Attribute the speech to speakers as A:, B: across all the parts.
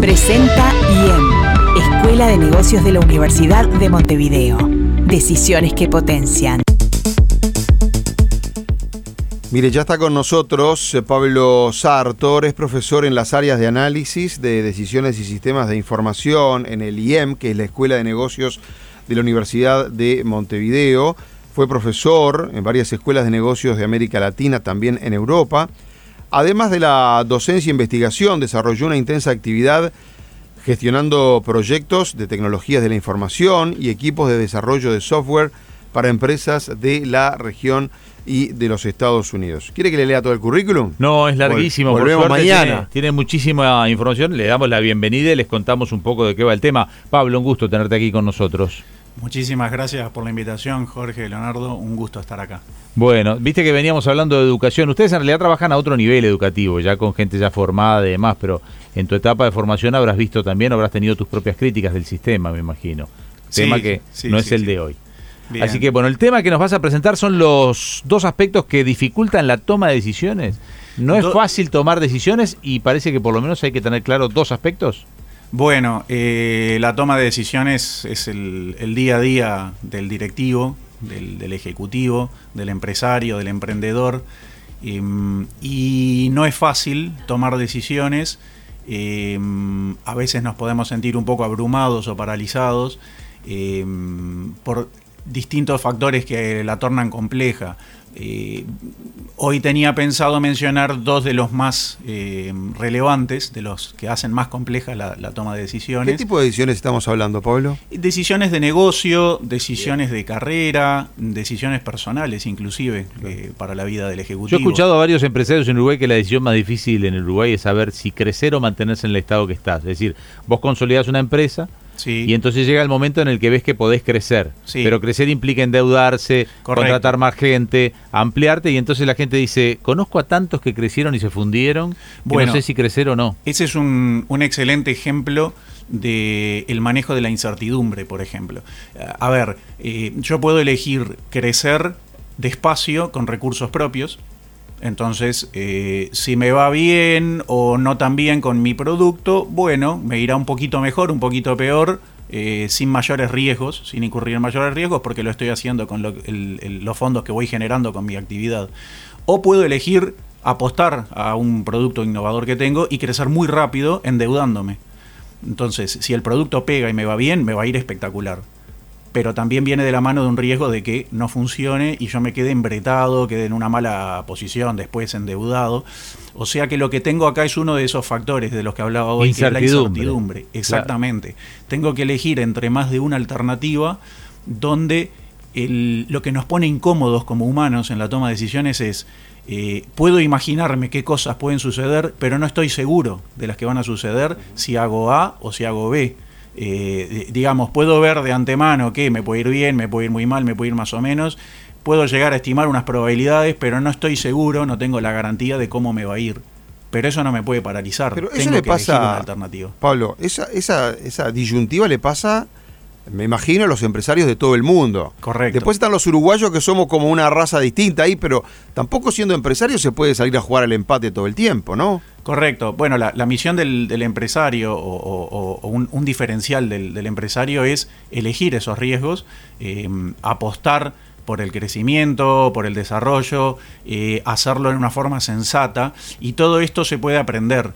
A: Presenta IEM, Escuela de Negocios de la Universidad de Montevideo. Decisiones que potencian.
B: Mire, ya está con nosotros eh, Pablo Sartor, es profesor en las áreas de análisis de decisiones y sistemas de información en el IEM, que es la Escuela de Negocios de la Universidad de Montevideo. Fue profesor en varias escuelas de negocios de América Latina, también en Europa. Además de la docencia e investigación, desarrolló una intensa actividad gestionando proyectos de tecnologías de la información y equipos de desarrollo de software para empresas de la región y de los Estados Unidos. ¿Quiere que le lea todo el currículum?
C: No, es larguísimo.
B: Volvemos mañana.
C: Tiene, tiene, muchísima información. Le damos la bienvenida y les contamos un poco de qué va el tema. Pablo, un gusto tenerte aquí con nosotros.
D: Muchísimas gracias por la invitación, Jorge, Leonardo. Un gusto estar acá.
C: Bueno, viste que veníamos hablando de educación. Ustedes en realidad trabajan a otro nivel educativo, ya con gente ya formada y demás, pero en tu etapa de formación habrás visto también, habrás tenido tus propias críticas del sistema, me imagino. tema que sí, no es el de hoy. Bien. Así que bueno, el tema que nos vas a presentar son los dos aspectos que dificultan la toma de decisiones. No es Do fácil tomar decisiones y parece que por lo menos hay que tener claro dos aspectos.
D: Bueno, eh, la toma de decisiones es el, día a día del directivo, del, ejecutivo, del empresario, del emprendedor. Eh, y no es fácil tomar decisiones. Eh, a veces nos podemos sentir un poco abrumados o paralizados eh, por distintos factores que la tornan compleja. Eh, hoy tenía pensado mencionar dos de los más eh, relevantes, de los que hacen más compleja la, la, toma de decisiones.
B: ¿Qué tipo de decisiones estamos hablando, Pablo?
D: Decisiones de negocio, decisiones Bien. de carrera, decisiones personales inclusive eh, para la vida del ejecutivo.
C: Yo he escuchado a varios empresarios en Uruguay que la decisión más difícil en Uruguay es saber si crecer o mantenerse en el estado que estás. Es decir, vos consolidás una empresa, Sí. Y entonces llega el momento en el que ves que podés crecer. Sí. Pero crecer implica endeudarse, Correcto. contratar más gente, ampliarte. Y entonces la gente dice: Conozco a tantos que crecieron y se fundieron. Bueno, no sé si crecer o no.
D: Ese es un, un excelente ejemplo del de manejo de la incertidumbre, por ejemplo. A ver, eh, yo puedo elegir crecer despacio con recursos propios, entonces, eh, si me va bien o no tan bien con mi producto, bueno, me irá un poquito mejor, un poquito peor, eh, sin mayores riesgos, sin incurrir en mayores riesgos, porque lo estoy haciendo con lo, los fondos que voy generando con mi actividad. O puedo elegir apostar a un producto innovador que tengo y crecer muy rápido endeudándome. Entonces, si el producto pega y me va bien, me va a ir espectacular pero también viene de la mano de un riesgo de que no funcione y yo me quede embretado, quede en una mala posición, después endeudado. O sea que lo que tengo acá es uno de esos factores de los que hablaba hoy, que es la incertidumbre. Exactamente. Claro. Tengo que elegir entre más de una alternativa donde el, lo que nos pone incómodos como humanos en la toma de decisiones es eh, puedo imaginarme qué cosas pueden suceder, pero no estoy seguro de las que van a suceder si hago A o si hago B eh, digamos, puedo ver de antemano que me puede ir bien, me puede ir muy mal, me puede ir más o menos, puedo llegar a estimar unas probabilidades, pero no estoy seguro, no tengo la garantía de cómo me va a ir. Pero eso no me puede paralizar.
B: Pero eso le pasa, alternativa. Pablo, esa, esa, esa disyuntiva le pasa me imagino, los empresarios de todo el mundo.
D: Correcto.
B: Después están los uruguayos que somos como una raza distinta ahí, pero tampoco siendo empresario se puede salir a jugar al empate todo el tiempo, ¿no?
D: Correcto. Bueno, la, la misión del, del, empresario o, o, o un, un, diferencial del, del, empresario es elegir esos riesgos, eh, apostar por el crecimiento, por el desarrollo, eh, hacerlo en una forma sensata y todo esto se puede aprender.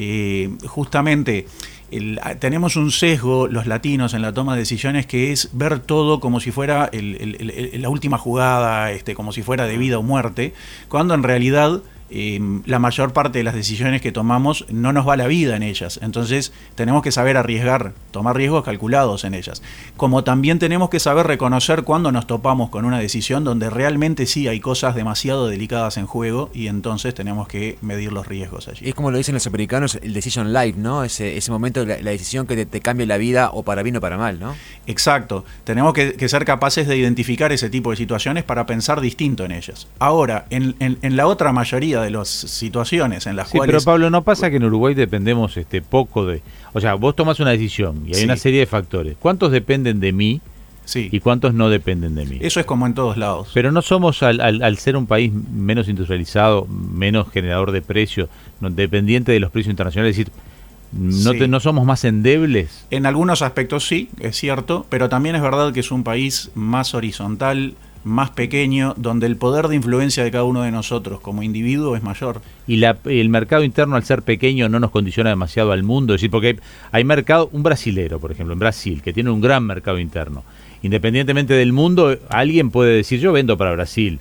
D: Eh, justamente el, tenemos un sesgo, los latinos, en la toma de decisiones, que es ver todo como si fuera el, el, la última jugada, este, como si fuera de vida o muerte, cuando en realidad eh, la mayor parte de las decisiones que tomamos no nos va la vida en ellas. Entonces tenemos que saber arriesgar, tomar riesgos calculados en ellas. Como también tenemos que saber reconocer cuando nos topamos con una decisión donde realmente sí hay cosas demasiado delicadas en juego y entonces tenemos que medir los riesgos allí.
E: Es como lo dicen los americanos, el decision life, ¿no? Ese, ese momento, la, la decisión que te, te, cambia la vida o para bien o para mal, ¿no?
D: Exacto. Tenemos que, que, ser capaces de identificar ese tipo de situaciones para pensar distinto en ellas. Ahora, en, en, en la otra mayoría de las situaciones en las
C: sí,
D: cuales...
C: Pero Pablo, ¿no pasa que en Uruguay dependemos este poco de... O sea, vos tomas una decisión y hay sí. una serie de factores. ¿Cuántos dependen de mí?
D: Sí.
C: ¿Y cuántos no dependen de mí?
D: Eso es como en todos lados.
C: Pero no somos, al, al, al ser un país menos industrializado, menos generador de precios, no, dependiente de los precios internacionales, es decir, ¿No,
D: Sí.
C: te- ¿No somos más endebles?
D: En algunos aspectos sí, es cierto, pero también es verdad que es un país más horizontal, más pequeño, donde el poder de influencia de cada uno de nosotros como individuo es mayor.
C: Y la- el mercado interno, al ser pequeño, no nos condiciona demasiado al mundo. Es decir, porque hay, hay mercado, un brasilero, por ejemplo, en Brasil, que tiene un gran mercado interno. Independientemente del mundo, alguien puede decir, yo vendo para Brasil.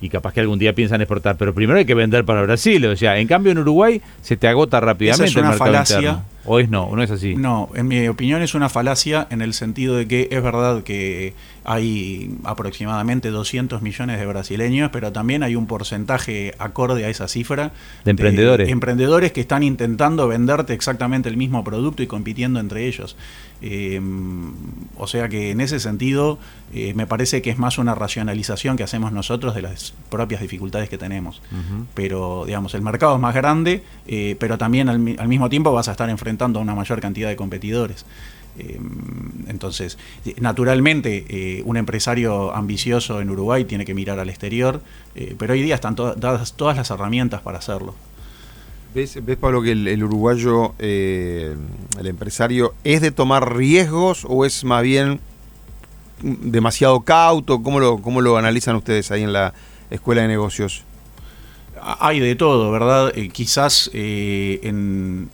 C: Y capaz que algún día piensan exportar, pero primero hay que vender para Brasil. O sea, en cambio en Uruguay se te agota rápidamente
D: Esa es una
C: el mercado
D: falacia.
C: interno. O es no, es así.
D: No, en mi opinión es una falacia en el sentido de que es verdad que hay aproximadamente 200 millones de brasileños, pero también hay un porcentaje acorde a esa cifra
C: De emprendedores.
D: emprendedores que están intentando venderte exactamente el mismo producto y compitiendo entre ellos. Eh, o sea que en ese sentido eh, me parece que es más una racionalización que hacemos nosotros de las propias dificultades que tenemos. Pero, digamos, el mercado es más grande, eh, pero también al, mi- al mismo tiempo vas a estar enfrentando a una mayor cantidad de competidores. Eh, entonces, eh, naturalmente, un empresario ambicioso en Uruguay tiene que mirar al exterior, pero hoy día están to- dadas todas las herramientas para hacerlo.
B: ¿Ves, ves, Pablo, que el, uruguayo, eh, el empresario, es de tomar riesgos o es más bien demasiado cauto? ¿Cómo lo, cómo lo analizan ustedes ahí en la Escuela de Negocios?
D: Ha- Hay de todo, ¿verdad? Eh, quizás eh, en,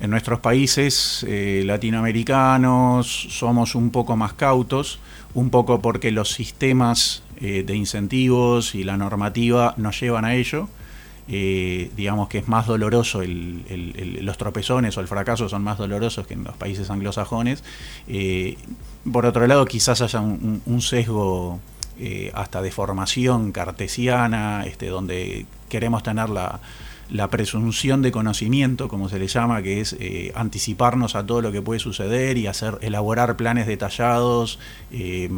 D: en nuestros países eh, latinoamericanos somos un poco más cautos, un poco porque los sistemas de incentivos y la normativa nos llevan a ello. Eh, digamos que es más doloroso, el- los tropezones o el fracaso son más dolorosos que en los países anglosajones. Eh, por otro lado, quizás haya un sesgo eh, hasta de formación cartesiana, este, donde queremos tener la, la presunción de conocimiento, como se le llama, que es eh, anticiparnos a todo lo que puede suceder y hacer elaborar planes detallados eh,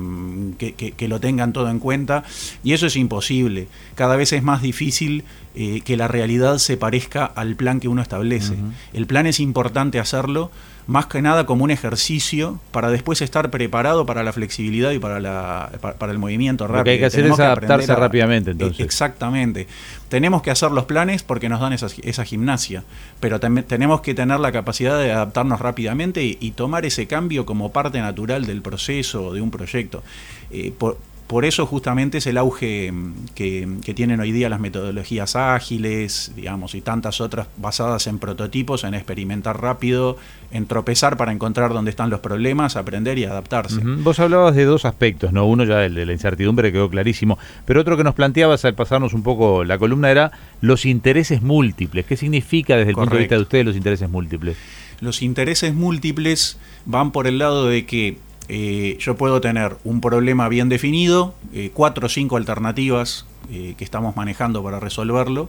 D: que, que- que lo tengan todo en cuenta. Y eso es imposible. Cada vez es más difícil eh, que la realidad se parezca al plan que uno establece. El plan es importante hacerlo más que nada como un ejercicio para después estar preparado para la flexibilidad y para, la, para, el movimiento
C: Lo que
D: rápido.
C: hay que hacer
D: Tenemos
C: es adaptarse
D: a-
C: rápidamente, entonces.
D: Eh, Exactamente. Tenemos que hacer los planes porque nos dan esa, esa gimnasia, pero también tenemos que tener la capacidad de adaptarnos rápidamente y, y tomar ese cambio como parte natural del proceso o de un proyecto. Eh, por, por eso justamente es el auge mm, que, que tienen hoy día las metodologías ágiles, digamos, y tantas otras basadas en prototipos, en experimentar rápido, en tropezar para encontrar dónde están los problemas, aprender y adaptarse.
C: Vos hablabas de dos aspectos, ¿no? Uno ya el de la incertidumbre quedó clarísimo, pero otro que nos planteabas al pasarnos un poco la columna era los intereses múltiples. ¿Qué significa desde el punto de vista de ustedes los intereses múltiples?
D: Los intereses múltiples van por el lado de que eh, yo puedo tener un problema bien definido, eh, cuatro o cinco alternativas eh, que estamos manejando para resolverlo,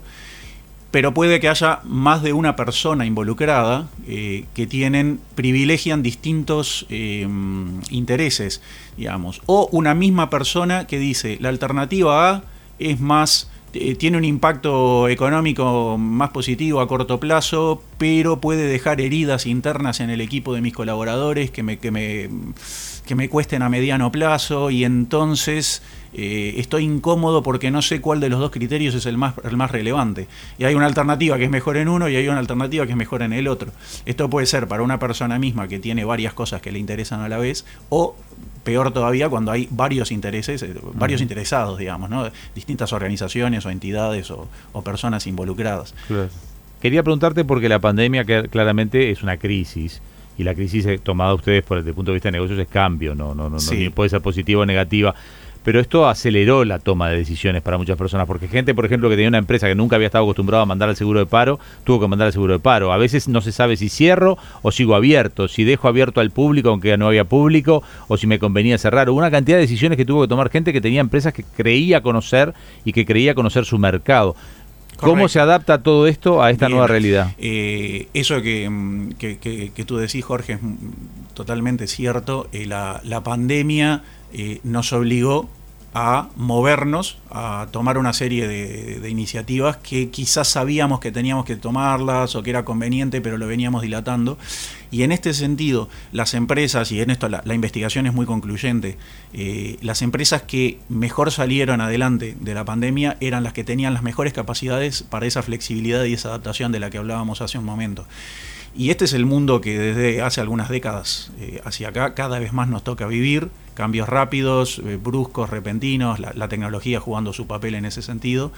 D: pero puede que haya más de una persona involucrada que tienen, privilegian distintos eh, intereses, digamos, o una misma persona que dice la alternativa A es más tiene un impacto económico más positivo a corto plazo, pero puede dejar heridas internas en el equipo de mis colaboradores que me, que me, que me cuesten a mediano plazo y entonces eh, estoy incómodo porque no sé cuál de los dos criterios es el más, el más relevante. Y hay una alternativa que es mejor en uno y hay una alternativa que es mejor en el otro. Esto puede ser para una persona misma que tiene varias cosas que le interesan a la vez o peor todavía cuando hay varios intereses, eh, varios interesados, digamos, ¿no? distintas organizaciones o entidades o, o personas involucradas.
C: Quería preguntarte porque la pandemia claramente es una crisis y la crisis eh, tomada a ustedes por desde el punto de vista de negocios es cambio, no, no, no, no,
D: Sí.
C: puede ser positiva o negativa. Pero esto aceleró la toma de decisiones para muchas personas, porque gente, por ejemplo, que tenía una empresa que nunca había estado acostumbrada a mandar al seguro de paro, tuvo que mandar al seguro de paro. A veces no se sabe si cierro o sigo abierto, si dejo abierto al público aunque no había público, o si me convenía cerrar. Hubo una cantidad de decisiones que tuvo que tomar gente que tenía empresas que creía conocer y que creía conocer su mercado. ¿Cómo se adapta todo esto a esta
D: Bien.
C: nueva realidad?
D: Eh, eso que, mm, que, que- que tú decís, Jorge, es mm, totalmente cierto. Eh, la, la pandemia nos obligó a movernos, a tomar una serie de, iniciativas que quizás sabíamos que teníamos que tomarlas o que era conveniente, pero lo veníamos dilatando. Y en este sentido, las empresas, y en esto la, la investigación es muy concluyente, eh, las empresas que mejor salieron adelante de la pandemia eran las que tenían las mejores capacidades para esa flexibilidad y esa adaptación de la que hablábamos hace un momento. Y este es el mundo que desde hace algunas décadas eh, hacia acá cada vez más nos toca vivir, cambios rápidos, eh, bruscos, repentinos, la, la tecnología jugando su papel en ese sentido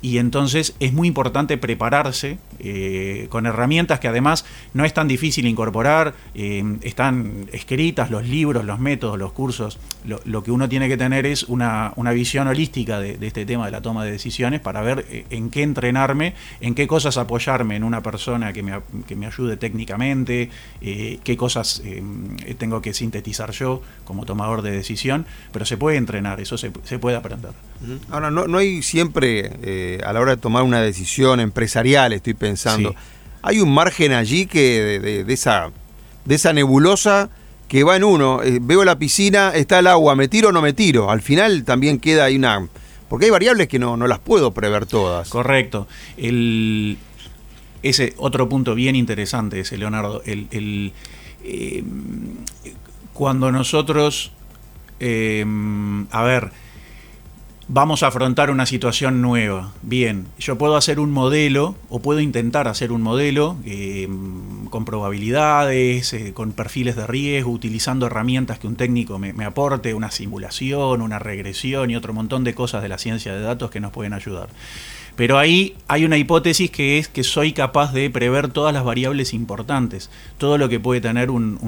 D: y entonces es muy importante prepararse eh, con herramientas que además no es tan difícil incorporar, eh, están escritas los libros, los métodos, los cursos. Lo, que uno tiene que tener es una, una visión holística de, de, este tema de la toma de decisiones para ver eh, en qué entrenarme, en qué cosas apoyarme en una persona que me, que me ayude técnicamente, qué cosas tengo que sintetizar yo como tomador de decisión, pero se puede entrenar, eso se, se puede aprender.
B: Ahora, no, no hay siempre a la hora de tomar una decisión empresarial, estoy pensando. Sí. Hay un margen allí que de, de, de, esa, de esa nebulosa que va en uno. Eh, veo la piscina, está el agua, me tiro o no me tiro. Al final también queda ahí una... Porque hay variables que no, no las puedo prever todas.
D: Correcto. El, ese otro punto bien interesante ese, Leonardo. El, el eh, cuando nosotros... Eh, a ver vamos a afrontar una situación nueva. Bien, yo puedo hacer un modelo o puedo intentar hacer un modelo eh, con probabilidades, eh, con perfiles de riesgo, utilizando herramientas que un técnico me, me, aporte, una simulación, una regresión y otro montón de cosas de la ciencia de datos que nos pueden ayudar. Pero ahí hay una hipótesis que es que soy capaz de prever todas las variables importantes, todo lo que puede tener un,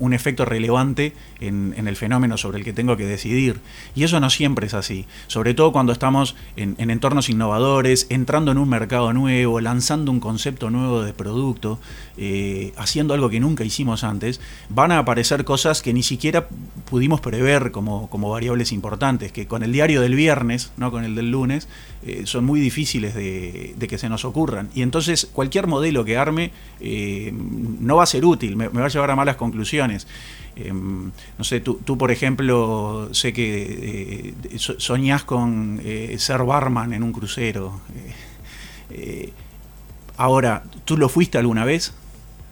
D: un, efecto relevante en, en, el fenómeno sobre el que tengo que decidir. Y eso no siempre es así, sobre todo cuando estamos en, en entornos innovadores, entrando en un mercado nuevo, lanzando un concepto nuevo de producto, eh, haciendo algo que nunca hicimos antes, van a aparecer cosas que ni siquiera pudimos prever como, como variables importantes, que con el diario del viernes, no con el del lunes, eh, son muy difíciles de, de, que se nos ocurran. Y entonces cualquier modelo que arme eh, no va a ser útil, me, me, va a llevar a malas conclusiones. Eh, no sé, tú, tú, por ejemplo, sé que eh, soñás con eh, ser barman en un crucero. ahora, ¿tú lo fuiste alguna vez?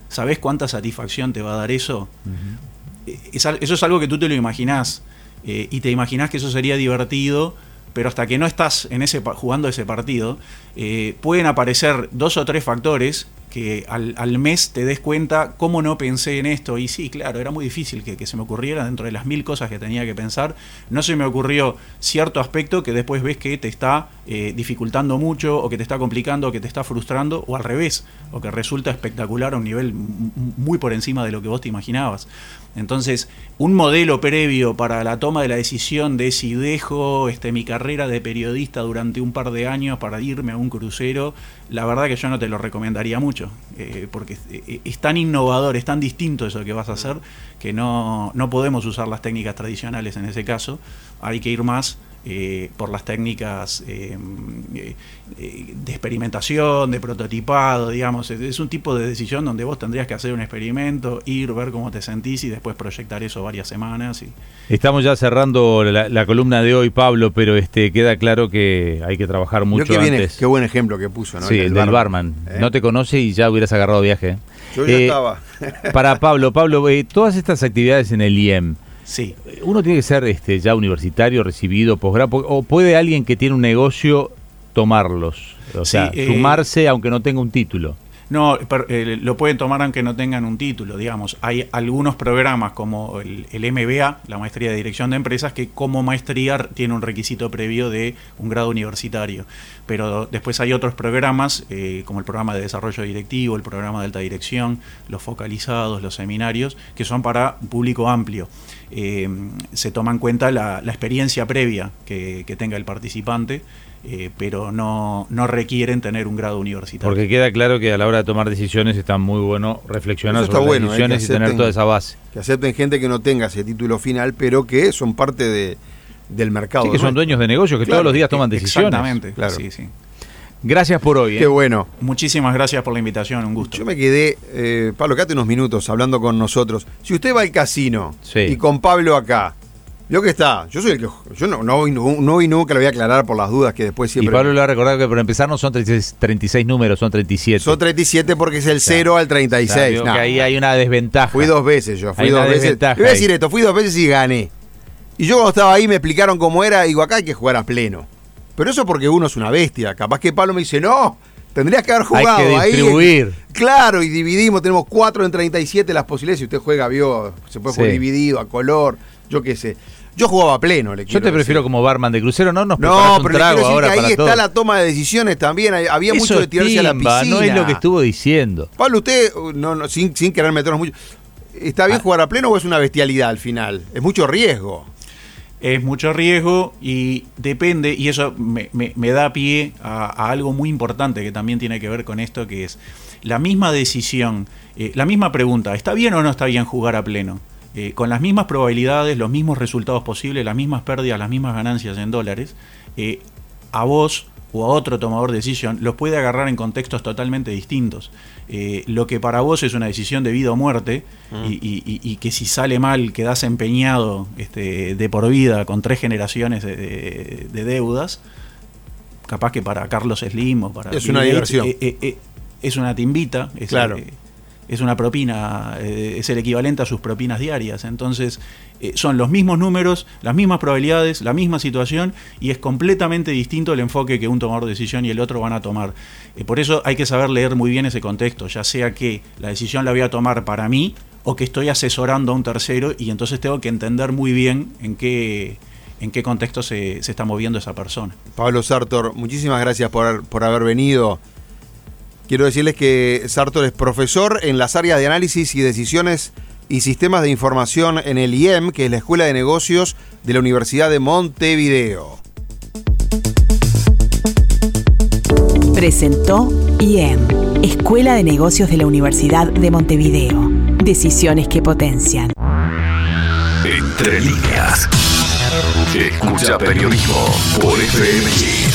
D: ¿Sabés cuánta satisfacción te va a dar eso? Uh -huh. eso es algo que tú te lo imaginás. y te imaginás que eso sería divertido pero hasta que no estás en ese, jugando ese partido, eh, pueden aparecer dos o tres factores que al, mes te des cuenta cómo no pensé en esto. Y sí, claro, era muy difícil que, que, se me ocurriera dentro de las mil cosas que tenía que pensar. No se me ocurrió cierto aspecto que después ves que te está eh, dificultando mucho, o que te está complicando, o que te está frustrando, o al revés, o que resulta espectacular a un nivel muy por encima de lo que vos te imaginabas. Entonces, un modelo previo para la toma de la decisión de si dejo este, mi carrera de periodista durante un par de años para irme a un crucero, la verdad que yo no te lo recomendaría mucho, eh, porque es, es, tan innovador, es tan distinto eso que vas a hacer, que no, no podemos usar las técnicas tradicionales en ese caso, hay que ir más eh, por las técnicas eh, eh, de experimentación, de prototipado, digamos, es, un tipo de decisión donde vos tendrías que hacer un experimento, ir, ver cómo te sentís y después proyectar eso varias semanas. Y...
C: Estamos ya cerrando la, la, columna de hoy, Pablo, pero este queda claro que hay que trabajar mucho
B: que
C: antes.
B: Viene, qué buen ejemplo que puso, ¿no?
C: Sí, el, el del barman. barman. No te conoce y ya hubieras agarrado viaje.
B: Yo ya estaba.
C: para Pablo, Pablo, todas estas actividades en el IEM,
D: Sí.
C: Uno tiene que ser este, ya universitario, recibido, posgrado, o puede alguien que tiene un negocio tomarlos, o sea, eh, sumarse aunque no tenga un título.
D: No, pero, eh, lo pueden tomar aunque no tengan un título, digamos. Hay algunos programas como el, el, MBA, la maestría de dirección de empresas, que como maestría tiene un requisito previo de un grado universitario. Pero después hay otros programas, eh, como el programa de desarrollo directivo, el programa de alta dirección, los focalizados, los seminarios, que son para un público amplio. Eh, se toma en cuenta la, la experiencia previa que, que tenga el participante. Eh, pero no, no, requieren tener un grado universitario.
C: Porque queda claro que a la hora de tomar decisiones está muy bueno reflexionar sobre
B: bueno,
C: las decisiones
B: acepten,
C: y tener toda esa base.
B: Que acepten gente que no tenga ese título final, pero que son parte de, del mercado.
C: Sí, que son dueños de negocios, que claro, todos los días toman decisiones.
D: Exactamente,
B: claro.
D: sí, sí.
C: Gracias por hoy.
B: ¿eh? Qué bueno.
D: Muchísimas gracias por la invitación, un gusto.
B: Yo me quedé, eh, Pablo, quédate unos minutos hablando con nosotros. Si usted va al casino
C: sí.
B: y con Pablo acá, lo que está, yo soy el que. Yo no, no, voy, no, no voy nunca, lo voy a aclarar por las dudas que después siempre.
C: Y Pablo le va a recordar que para empezar no son 36, 36 números, son 37.
B: Son 37 porque es el 0 al 36.
C: O sea, no. que ahí hay una desventaja.
B: Fui dos veces yo, fui hay dos veces. Le voy a decir esto, fui dos veces y gané. Y yo cuando estaba ahí me explicaron cómo era, y digo, acá hay que jugar a pleno. Pero eso porque uno es una bestia. Capaz que Pablo me dice, no, Tendrías que haber jugado
C: Hay que
B: ahí.
C: distribuir.
B: Claro, y dividimos, tenemos 4 en 37 las posibilidades. Si usted juega, vio, se puede jugar
C: Sí.
B: dividido, a color, yo qué sé. Yo jugaba a pleno, le
C: Yo te prefiero
B: decir.
C: como barman de crucero, no nos
B: No,
C: un
B: pero
C: trago
B: decir
C: ahora
B: que ahí
C: para
B: está
C: todo.
B: la toma de decisiones también. Había
C: Eso
B: mucho de tirarse a la piscina.
C: no es lo que estuvo diciendo.
B: Pablo, usted, uh, no, no, sin, sin querer meternos mucho, ¿está bien
C: Ah.
B: jugar a pleno o es una bestialidad al final? Es mucho riesgo.
D: Es mucho riesgo y depende, y eso me, da pie a, a algo muy importante que también tiene que ver con esto, que es la misma decisión, eh, la misma pregunta, ¿está bien o no está bien jugar a pleno? Eh, con las mismas probabilidades, los mismos resultados posibles, las mismas pérdidas, las mismas ganancias en dólares, eh, a vos o a otro tomador de decisión los puede agarrar en contextos totalmente distintos. Eh, lo que para vos es una decisión de vida o muerte y, y- y- y que si sale mal quedás empeñado este, de por vida con tres generaciones de, de- de deudas, capaz que para Carlos Slim o para
B: Es una
D: Bill
B: diversión.
D: eh, eh, es una timbita, es,
B: Claro.
D: Es una propina, eh, es el equivalente a sus propinas diarias. Entonces, eh, son los mismos números, las mismas probabilidades, la misma situación y es completamente distinto el enfoque que un tomador de decisión y el otro van a tomar. Eh, por eso hay que saber leer muy bien ese contexto, ya sea que la decisión la voy a tomar para mí o que estoy asesorando a un tercero y entonces tengo que entender muy bien en qué, en qué contexto se, se está moviendo esa persona.
B: Pablo Sartor, muchísimas gracias por, por haber venido. Quiero decirles que Sartor es profesor en las áreas de análisis y decisiones y sistemas de información en el IEM, que es la Escuela de Negocios de la Universidad de Montevideo.
A: Presentó IEM, Escuela de Negocios de la Universidad de Montevideo. Decisiones que potencian.
F: Entre líneas. Escucha periodismo por FM Hit.